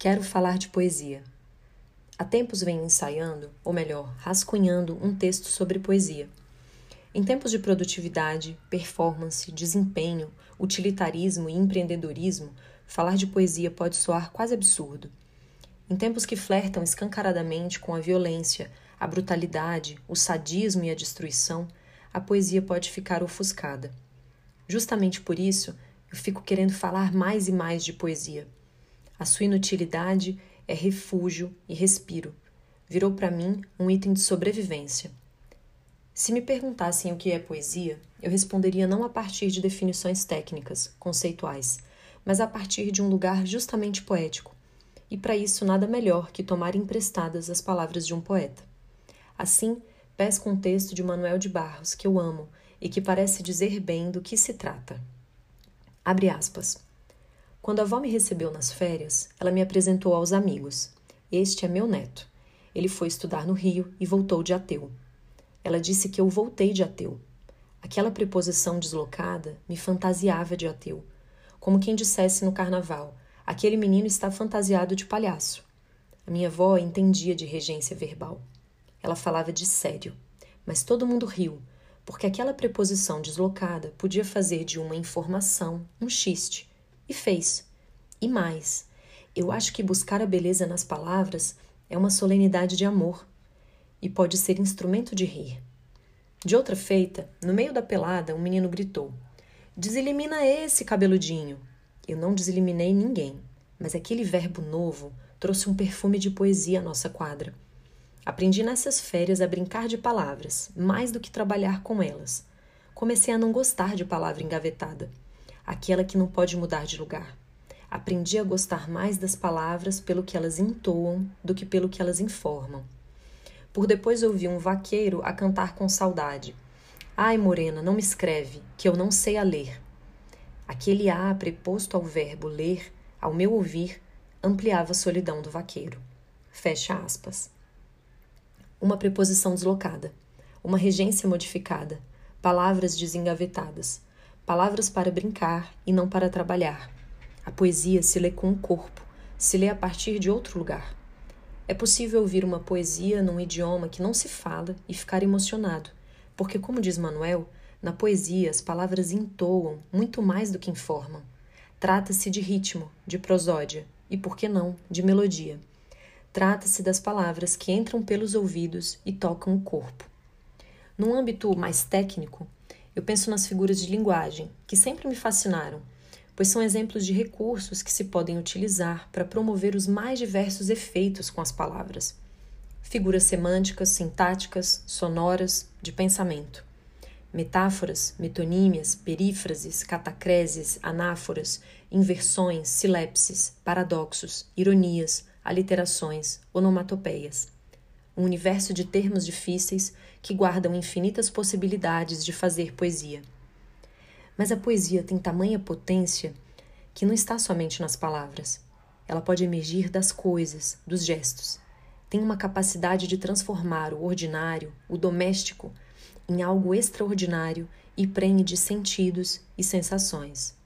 Quero falar de poesia. Há tempos venho ensaiando, ou melhor, rascunhando um texto sobre poesia. Em tempos de produtividade, performance, desempenho, utilitarismo e empreendedorismo, falar de poesia pode soar quase absurdo. Em tempos que flertam escancaradamente com a violência, a brutalidade, o sadismo e a destruição, a poesia pode ficar ofuscada. Justamente por isso, eu fico querendo falar mais e mais de poesia a sua inutilidade é refúgio e respiro. Virou para mim um item de sobrevivência. Se me perguntassem o que é poesia, eu responderia não a partir de definições técnicas, conceituais, mas a partir de um lugar justamente poético. E para isso, nada melhor que tomar emprestadas as palavras de um poeta. Assim, pesco um texto de Manuel de Barros que eu amo e que parece dizer bem do que se trata. Abre aspas. Quando a avó me recebeu nas férias, ela me apresentou aos amigos. Este é meu neto. Ele foi estudar no Rio e voltou de ateu. Ela disse que eu voltei de ateu. Aquela preposição deslocada me fantasiava de ateu, como quem dissesse no carnaval: aquele menino está fantasiado de palhaço. A minha avó entendia de regência verbal. Ela falava de sério, mas todo mundo riu, porque aquela preposição deslocada podia fazer de uma informação um xiste e fez. E mais, eu acho que buscar a beleza nas palavras é uma solenidade de amor e pode ser instrumento de rir. De outra feita, no meio da pelada, um menino gritou: Deselimina esse cabeludinho. Eu não deseliminei ninguém, mas aquele verbo novo trouxe um perfume de poesia à nossa quadra. Aprendi nessas férias a brincar de palavras, mais do que trabalhar com elas. Comecei a não gostar de palavra engavetada aquela que não pode mudar de lugar. Aprendi a gostar mais das palavras pelo que elas entoam do que pelo que elas informam. Por depois ouvi um vaqueiro a cantar com saudade. Ai, morena, não me escreve, que eu não sei a ler. Aquele A preposto ao verbo ler, ao meu ouvir, ampliava a solidão do vaqueiro. Fecha aspas. Uma preposição deslocada, uma regência modificada, palavras desengavetadas, palavras para brincar e não para trabalhar. A poesia se lê com o corpo, se lê a partir de outro lugar. É possível ouvir uma poesia num idioma que não se fala e ficar emocionado, porque, como diz Manuel, na poesia as palavras entoam muito mais do que informam. Trata-se de ritmo, de prosódia e, por que não, de melodia. Trata-se das palavras que entram pelos ouvidos e tocam o corpo. Num âmbito mais técnico, eu penso nas figuras de linguagem, que sempre me fascinaram, pois são exemplos de recursos que se podem utilizar para promover os mais diversos efeitos com as palavras. Figuras semânticas, sintáticas, sonoras, de pensamento. Metáforas, metonímias, perífrases, catacreses, anáforas, inversões, silepses, paradoxos, ironias, aliterações, onomatopeias. Um universo de termos difíceis que guardam infinitas possibilidades de fazer poesia. Mas a poesia tem tamanha potência que não está somente nas palavras. Ela pode emergir das coisas, dos gestos. Tem uma capacidade de transformar o ordinário, o doméstico, em algo extraordinário e prenhe de sentidos e sensações.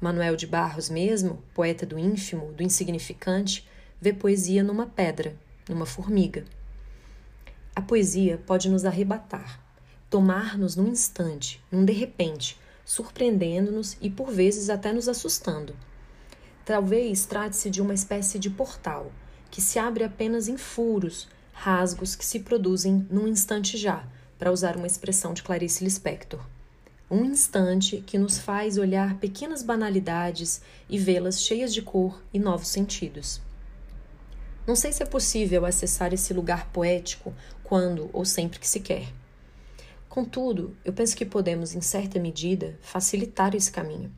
Manuel de Barros, mesmo, poeta do ínfimo, do insignificante, vê poesia numa pedra, numa formiga. A poesia pode nos arrebatar, tomar-nos num instante, num de repente, surpreendendo-nos e por vezes até nos assustando. Talvez trate-se de uma espécie de portal que se abre apenas em furos, rasgos que se produzem num instante já, para usar uma expressão de Clarice Lispector. Um instante que nos faz olhar pequenas banalidades e vê-las cheias de cor e novos sentidos. Não sei se é possível acessar esse lugar poético quando ou sempre que se quer. Contudo, eu penso que podemos, em certa medida, facilitar esse caminho.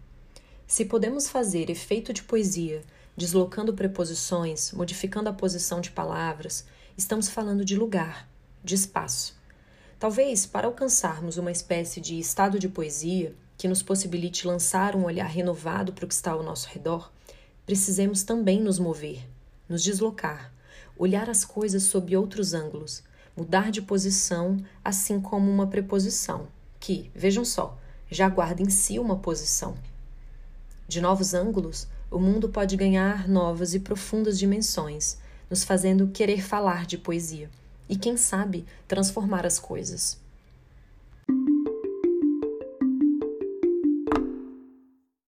Se podemos fazer efeito de poesia, deslocando preposições, modificando a posição de palavras, estamos falando de lugar, de espaço. Talvez, para alcançarmos uma espécie de estado de poesia que nos possibilite lançar um olhar renovado para o que está ao nosso redor, precisemos também nos mover, nos deslocar, olhar as coisas sob outros ângulos, mudar de posição, assim como uma preposição, que, vejam só, já guarda em si uma posição. De novos ângulos, o mundo pode ganhar novas e profundas dimensões, nos fazendo querer falar de poesia e, quem sabe, transformar as coisas.